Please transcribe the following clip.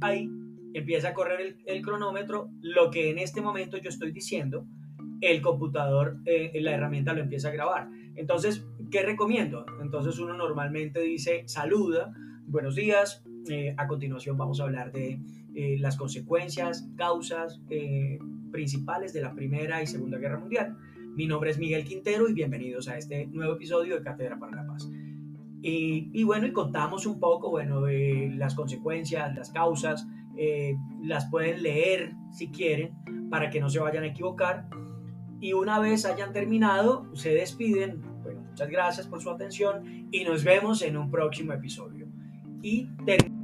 ahí empieza a correr el, cronómetro, lo que en este momento yo estoy diciendo, el computador, eh, la herramienta lo empieza a grabar. Entonces, ¿qué recomiendo? Entonces uno normalmente dice, saluda, buenos días, eh, a continuación vamos a hablar de eh, las consecuencias, causas principales de la Primera y Segunda Guerra Mundial. Mi nombre es Miguel Quintero y bienvenidos a este nuevo episodio de Cátedra para la Paz. Y, bueno, y contamos un poco, bueno, de las consecuencias, las causas, las pueden leer si quieren para que no se vayan a equivocar y una vez hayan terminado, se despiden. Bueno, muchas gracias por su atención y nos vemos en un próximo episodio. Y terminamos